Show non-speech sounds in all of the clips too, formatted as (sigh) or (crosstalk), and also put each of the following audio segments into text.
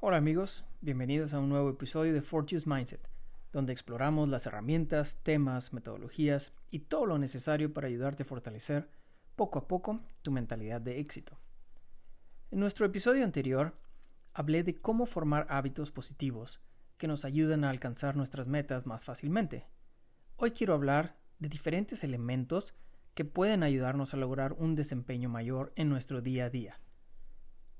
Hola amigos, bienvenidos a un nuevo episodio de Fortune's Mindset, donde exploramos las herramientas, temas, metodologías y todo lo necesario para ayudarte a fortalecer poco a poco tu mentalidad de éxito. En nuestro episodio anterior hablé de cómo formar hábitos positivos que nos ayudan a alcanzar nuestras metas más fácilmente. Hoy quiero hablar de diferentes elementos que pueden ayudarnos a lograr un desempeño mayor en nuestro día a día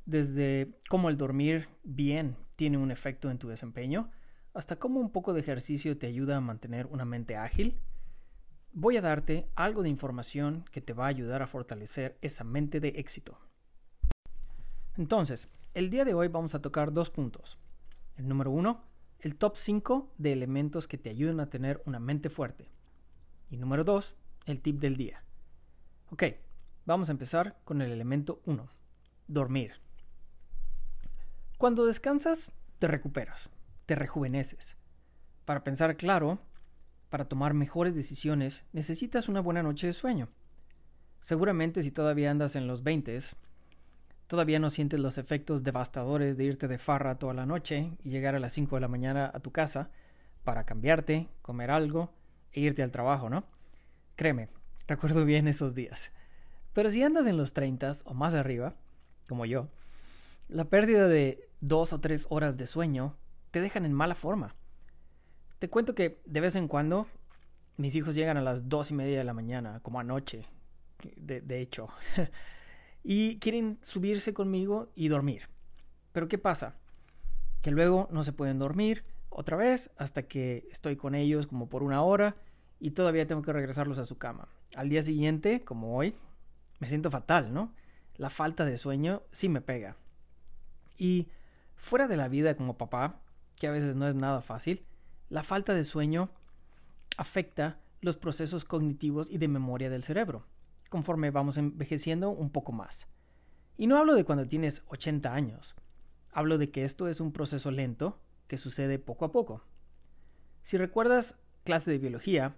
desde cómo el dormir bien tiene un efecto en tu desempeño, hasta cómo un poco de ejercicio te ayuda a mantener una mente ágil, voy a darte algo de información que te va a ayudar a fortalecer esa mente de éxito. Entonces, el día de hoy vamos a tocar dos puntos. El número uno, el top 5 de elementos que te ayudan a tener una mente fuerte. Y número dos, el tip del día. Ok, vamos a empezar con el elemento 1, dormir. Cuando descansas, te recuperas, te rejuveneces. Para pensar claro, para tomar mejores decisiones, necesitas una buena noche de sueño. Seguramente si todavía andas en los 20, todavía no sientes los efectos devastadores de irte de farra toda la noche y llegar a las 5 de la mañana a tu casa para cambiarte, comer algo e irte al trabajo, ¿no? Créeme, recuerdo bien esos días. Pero si andas en los 30 o más arriba, como yo, la pérdida de dos o tres horas de sueño te dejan en mala forma. Te cuento que de vez en cuando mis hijos llegan a las dos y media de la mañana, como anoche, de, de hecho, (laughs) y quieren subirse conmigo y dormir. Pero ¿qué pasa? Que luego no se pueden dormir otra vez hasta que estoy con ellos como por una hora y todavía tengo que regresarlos a su cama. Al día siguiente, como hoy, me siento fatal, ¿no? La falta de sueño sí me pega. Y fuera de la vida como papá, que a veces no es nada fácil, la falta de sueño afecta los procesos cognitivos y de memoria del cerebro, conforme vamos envejeciendo un poco más. Y no hablo de cuando tienes 80 años, hablo de que esto es un proceso lento que sucede poco a poco. Si recuerdas clase de biología,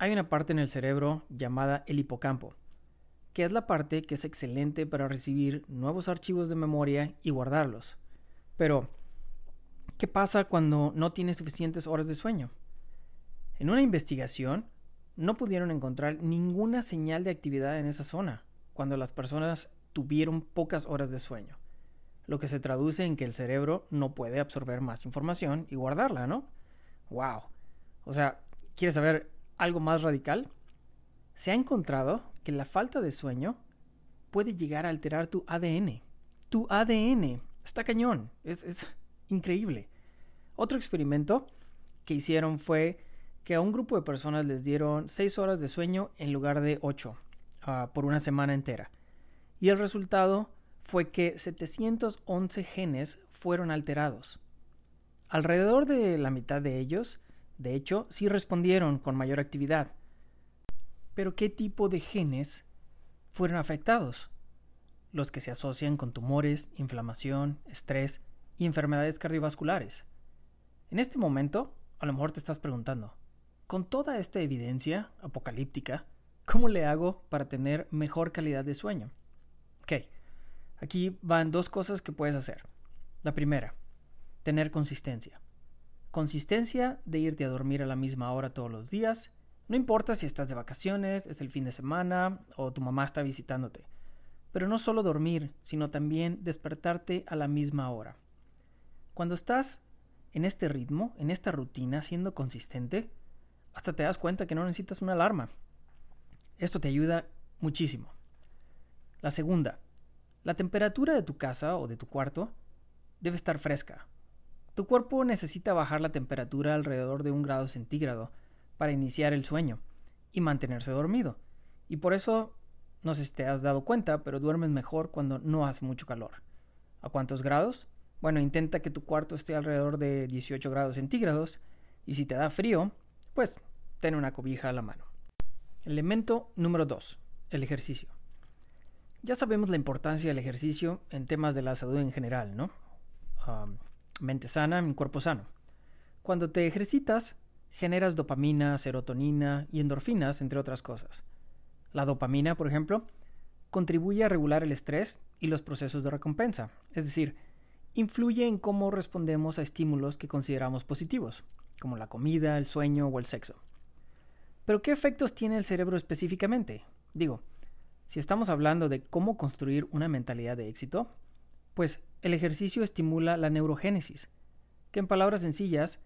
hay una parte en el cerebro llamada el hipocampo, que es la parte que es excelente para recibir nuevos archivos de memoria y guardarlos. Pero, ¿qué pasa cuando no tienes suficientes horas de sueño? En una investigación, no pudieron encontrar ninguna señal de actividad en esa zona cuando las personas tuvieron pocas horas de sueño, lo que se traduce en que el cerebro no puede absorber más información y guardarla, ¿no? ¡Wow! O sea, ¿quieres saber algo más radical? Se ha encontrado que la falta de sueño puede llegar a alterar tu ADN. Tu ADN. Está cañón. Es, increíble. Otro experimento que hicieron fue que a un grupo de personas les dieron 6 horas de sueño en lugar de 8 ah, por una semana entera. Y el resultado fue que 711 genes fueron alterados. Alrededor de la mitad de ellos, de hecho, sí respondieron con mayor actividad, pero ¿qué tipo de genes fueron afectados? Los que se asocian con tumores, inflamación, estrés y enfermedades cardiovasculares. En este momento, a lo mejor te estás preguntando, con toda esta evidencia apocalíptica, ¿cómo le hago para tener mejor calidad de sueño? Ok, aquí van dos cosas que puedes hacer. La primera, tener consistencia. Consistencia de irte a dormir a la misma hora todos los días no importa si estás de vacaciones, es el fin de semana o tu mamá está visitándote. Pero no solo dormir, sino también despertarte a la misma hora. Cuando estás en este ritmo, en esta rutina, siendo consistente, hasta te das cuenta que no necesitas una alarma. Esto te ayuda muchísimo. La segunda, la temperatura de tu casa o de tu cuarto debe estar fresca. Tu cuerpo necesita bajar la temperatura alrededor de un grado centígrado para iniciar el sueño y mantenerse dormido. Y por eso, no sé si te has dado cuenta, pero duermes mejor cuando no hace mucho calor. ¿A cuántos grados? Bueno, intenta que tu cuarto esté alrededor de 18 grados centígrados y si te da frío, pues ten una cobija a la mano. Elemento número 2. El ejercicio. Ya sabemos la importancia del ejercicio en temas de la salud en general, ¿no? Mente sana, cuerpo sano. Cuando te ejercitas, generas dopamina, serotonina y endorfinas, entre otras cosas. La dopamina, por ejemplo, contribuye a regular el estrés y los procesos de recompensa, es decir, influye en cómo respondemos a estímulos que consideramos positivos, como la comida, el sueño o el sexo. Pero ¿qué efectos tiene el cerebro específicamente? Digo, si estamos hablando de cómo construir una mentalidad de éxito, pues el ejercicio estimula la neurogénesis, que en palabras sencillas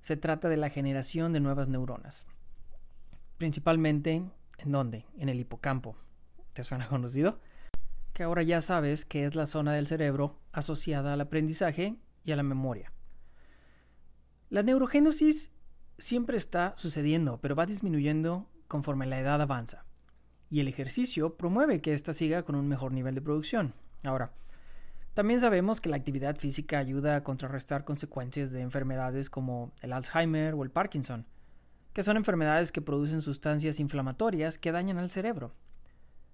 se trata de la generación de nuevas neuronas. Principalmente, ¿en dónde? En el hipocampo. ¿Te suena conocido? Que ahora ya sabes que es la zona del cerebro asociada al aprendizaje y a la memoria. La neurogénesis siempre está sucediendo, pero va disminuyendo conforme la edad avanza. Y el ejercicio promueve que ésta siga con un mejor nivel de producción. Ahora, también sabemos que la actividad física ayuda a contrarrestar consecuencias de enfermedades como el Alzheimer o el Parkinson, que son enfermedades que producen sustancias inflamatorias que dañan al cerebro.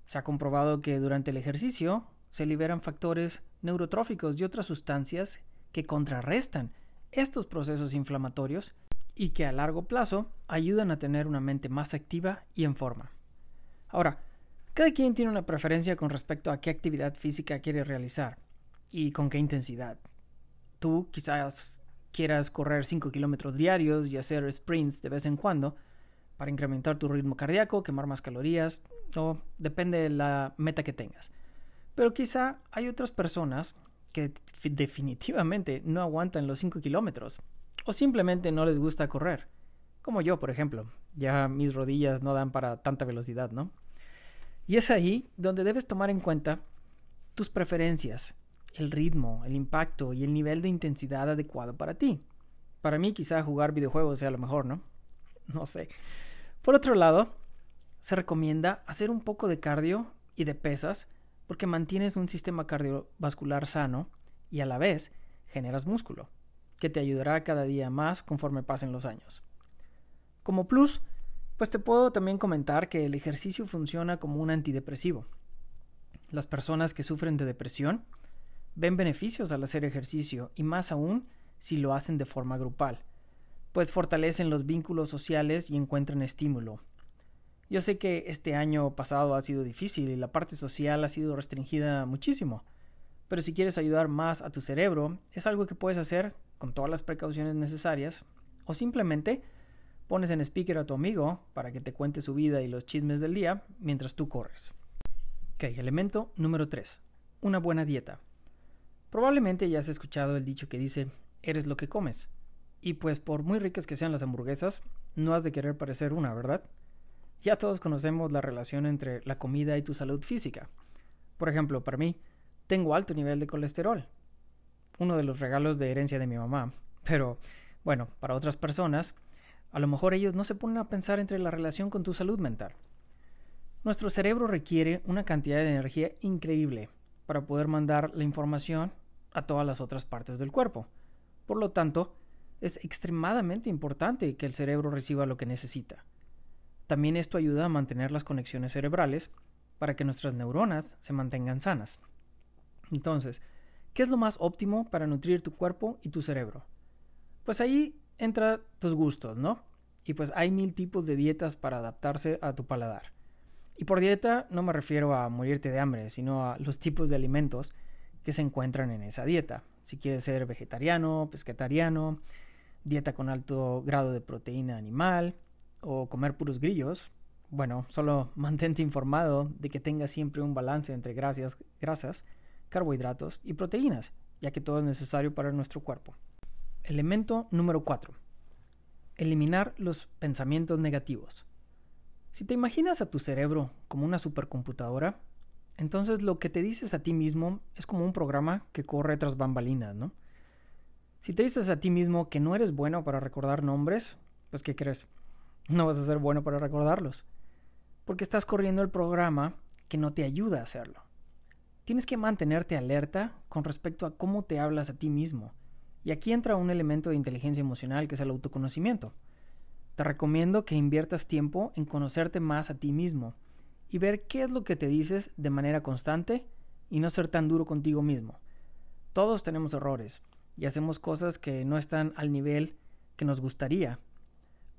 Se ha comprobado que durante el ejercicio se liberan factores neurotróficos y otras sustancias que contrarrestan estos procesos inflamatorios y que a largo plazo ayudan a tener una mente más activa y en forma. Ahora, cada quien tiene una preferencia con respecto a qué actividad física quiere realizar y con qué intensidad. Tú quizás quieras correr 5 kilómetros diarios y hacer sprints de vez en cuando para incrementar tu ritmo cardíaco, quemar más calorías, o depende de la meta que tengas. Pero quizá hay otras personas que definitivamente no aguantan los 5 kilómetros o simplemente no les gusta correr. Como yo, por ejemplo. Ya mis rodillas no dan para tanta velocidad, ¿no? Y es ahí donde debes tomar en cuenta tus preferencias el ritmo, el impacto y el nivel de intensidad adecuado para ti. Para mí quizá jugar videojuegos sea lo mejor, ¿no? (laughs) No sé. Por otro lado, se recomienda hacer un poco de cardio y de pesas porque mantienes un sistema cardiovascular sano y a la vez generas músculo, que te ayudará cada día más conforme pasen los años. Como plus, pues te puedo también comentar que el ejercicio funciona como un antidepresivo. Las personas que sufren de depresión ven beneficios al hacer ejercicio y más aún si lo hacen de forma grupal, pues fortalecen los vínculos sociales y encuentran estímulo. Yo sé que este año pasado ha sido difícil y la parte social ha sido restringida muchísimo, pero si quieres ayudar más a tu cerebro, es algo que puedes hacer con todas las precauciones necesarias o simplemente pones en speaker a tu amigo para que te cuente su vida y los chismes del día mientras tú corres. Ok, elemento número 3. Una buena dieta. Probablemente ya has escuchado el dicho que dice, eres lo que comes. Y pues por muy ricas que sean las hamburguesas, no has de querer parecer una, ¿verdad? Ya todos conocemos la relación entre la comida y tu salud física. Por ejemplo, para mí, tengo alto nivel de colesterol. Uno de los regalos de herencia de mi mamá. Pero, bueno, para otras personas, a lo mejor ellos no se ponen a pensar entre la relación con tu salud mental. Nuestro cerebro requiere una cantidad de energía increíble para poder mandar la información a todas las otras partes del cuerpo. Por lo tanto, es extremadamente importante que el cerebro reciba lo que necesita. También esto ayuda a mantener las conexiones cerebrales para que nuestras neuronas se mantengan sanas. Entonces, ¿qué es lo más óptimo para nutrir tu cuerpo y tu cerebro? Pues ahí entra tus gustos, ¿no? Y pues hay mil tipos de dietas para adaptarse a tu paladar. Y por dieta no me refiero a morirte de hambre, sino a los tipos de alimentos que se encuentran en esa dieta. Si quieres ser vegetariano, pescetariano, dieta con alto grado de proteína animal o comer puros grillos, bueno, solo (laughs) mantente informado de que tengas siempre un balance entre grasas, grasas, carbohidratos y proteínas, ya que todo es necesario para nuestro cuerpo. Elemento número 4. Eliminar los pensamientos negativos. Si te imaginas a tu cerebro como una supercomputadora, entonces lo que te dices a ti mismo es como un programa que corre tras bambalinas, ¿no? Si te dices a ti mismo que no eres bueno para recordar nombres, pues ¿qué crees? No vas a ser bueno para recordarlos. Porque estás corriendo el programa que no te ayuda a hacerlo. Tienes que mantenerte alerta con respecto a cómo te hablas a ti mismo. Y aquí entra un elemento de inteligencia emocional que es el autoconocimiento. Te recomiendo que inviertas tiempo en conocerte más a ti mismo y ver qué es lo que te dices de manera constante y no ser tan duro contigo mismo. Todos tenemos errores y hacemos cosas que no están al nivel que nos gustaría,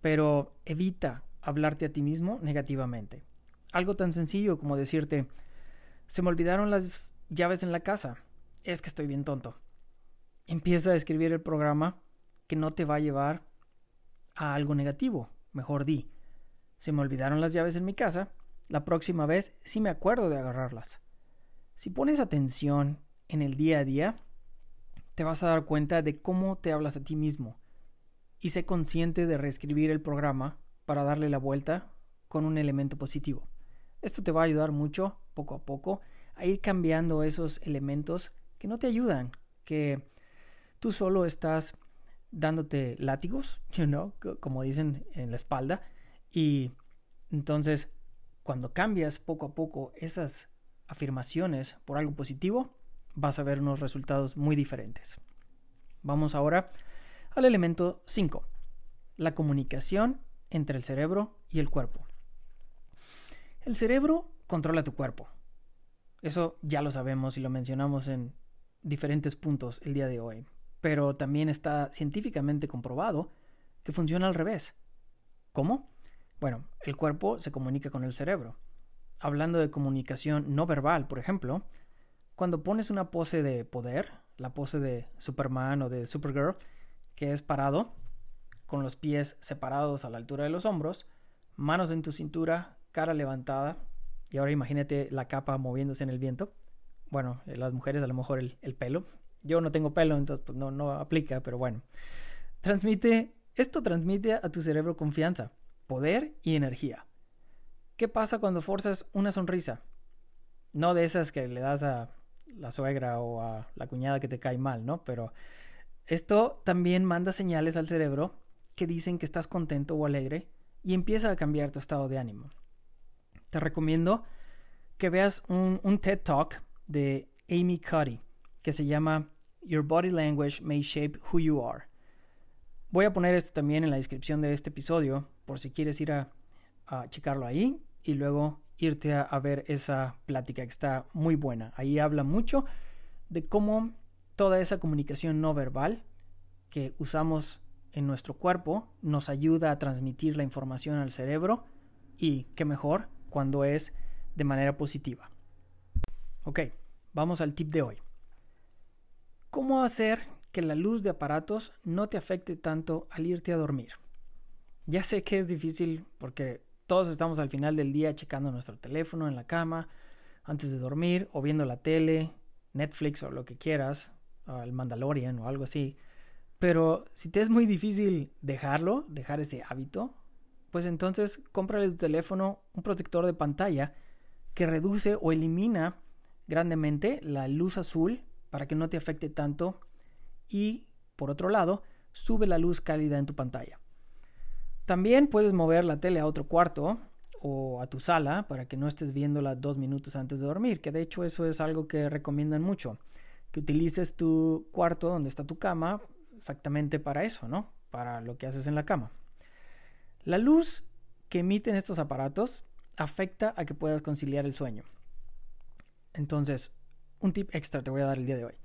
pero evita hablarte a ti mismo negativamente. Algo tan sencillo como decirte, se me olvidaron las llaves en la casa, es que estoy bien tonto. Empieza a escribir el programa que no te va a llevar a algo negativo. Mejor di, se me olvidaron las llaves en mi casa, la próxima vez sí me acuerdo de agarrarlas. Si pones atención en el día a día, te vas a dar cuenta de cómo te hablas a ti mismo y sé consciente de reescribir el programa para darle la vuelta con un elemento positivo. Esto te va a ayudar mucho, poco a poco, a ir cambiando esos elementos que no te ayudan, que tú solo estás dándote látigos, (laughs) you know, como dicen en la espalda, y entonces cuando cambias poco a poco esas afirmaciones por algo positivo, vas a ver unos resultados muy diferentes. Vamos ahora al elemento 5, la comunicación entre el cerebro y el cuerpo. El cerebro controla tu cuerpo. Eso ya lo sabemos y lo mencionamos en diferentes puntos el día de hoy. Pero también está científicamente comprobado que funciona al revés. ¿Cómo? Bueno, el cuerpo se comunica con el cerebro. Hablando de comunicación no verbal, por ejemplo, cuando pones una pose de poder, la pose de Superman o de Supergirl, que es parado, con los pies separados a la altura de los hombros, manos en tu cintura, cara levantada, y ahora imagínate la capa moviéndose en el viento. Bueno, eh, las mujeres a lo mejor el, pelo. Yo no tengo pelo, entonces pues, no, no aplica, pero bueno. Transmite, esto transmite a tu cerebro confianza, poder y energía. ¿Qué pasa cuando forzas una sonrisa? No de esas que le das a la suegra o a la cuñada que te cae mal, ¿no? Pero esto también manda señales al cerebro que dicen que estás contento o alegre y empieza a cambiar tu estado de ánimo. Te recomiendo que veas un, TED Talk de Amy Cuddy que se llama Your Body Language May Shape Who You Are. Voy a poner esto también en la descripción de este episodio por si quieres ir a, checarlo ahí y luego irte a, a, ver esa plática que está muy buena. Ahí habla mucho de cómo toda esa comunicación no verbal que usamos en nuestro cuerpo nos ayuda a transmitir la información al cerebro y, qué mejor, cuando es de manera positiva. Ok, vamos al tip de hoy. ¿Cómo hacer que la luz de aparatos no te afecte tanto al irte a dormir? Ya sé que es difícil porque todos estamos al final del día checando nuestro teléfono en la cama, antes de dormir, o viendo la tele, Netflix o lo que quieras, el Mandalorian o algo así. Pero si te es muy difícil dejarlo, dejar ese hábito, pues entonces cómprale tu teléfono un protector de pantalla que reduce o elimina grandemente la luz azul para que no te afecte tanto y por otro lado sube la luz cálida en tu pantalla. También puedes mover la tele a otro cuarto o a tu sala para que no estés viéndola dos minutos antes de dormir, que de hecho eso es algo que recomiendan mucho, que utilices tu cuarto donde está tu cama exactamente para eso, ¿no? Para lo que haces en la cama. La luz que emiten estos aparatos afecta a que puedas conciliar el sueño. Entonces, un tip extra te voy a dar el día de hoy.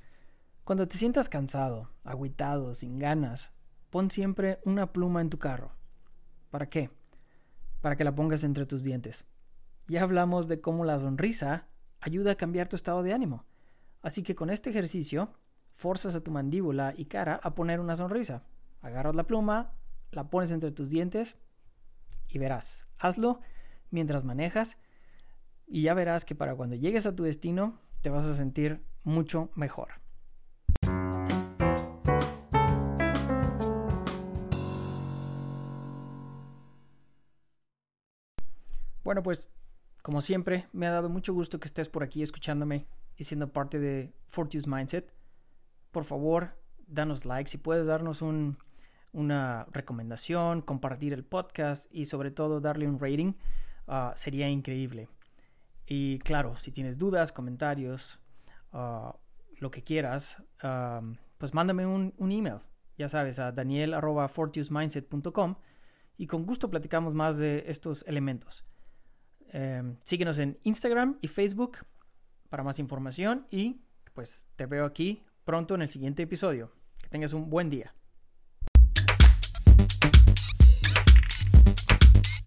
Cuando te sientas cansado, agüitado, sin ganas, pon siempre una pluma en tu carro. ¿Para qué? Para que la pongas entre tus dientes. Ya hablamos de cómo la sonrisa ayuda a cambiar tu estado de ánimo. Así que con este ejercicio, forzas a tu mandíbula y cara a poner una sonrisa. Agarras la pluma, la pones entre tus dientes y verás. Hazlo mientras manejas y ya verás que para cuando llegues a tu destino te vas a sentir mucho mejor. Pues como siempre, me ha dado mucho gusto que estés por aquí escuchándome y siendo parte de Fortune's Mindset. Por favor, danos like. Si puedes darnos una recomendación, compartir el podcast y sobre todo darle un rating, ah, sería increíble. Y claro, si tienes dudas, comentarios, ah, lo que quieras, pues mándame un, email. Ya sabes, a daniel.fortusmindset.com y con gusto platicamos más de estos elementos. Em, síguenos en Instagram y Facebook para más información y pues te veo aquí pronto en el siguiente episodio. Que tengas un buen día.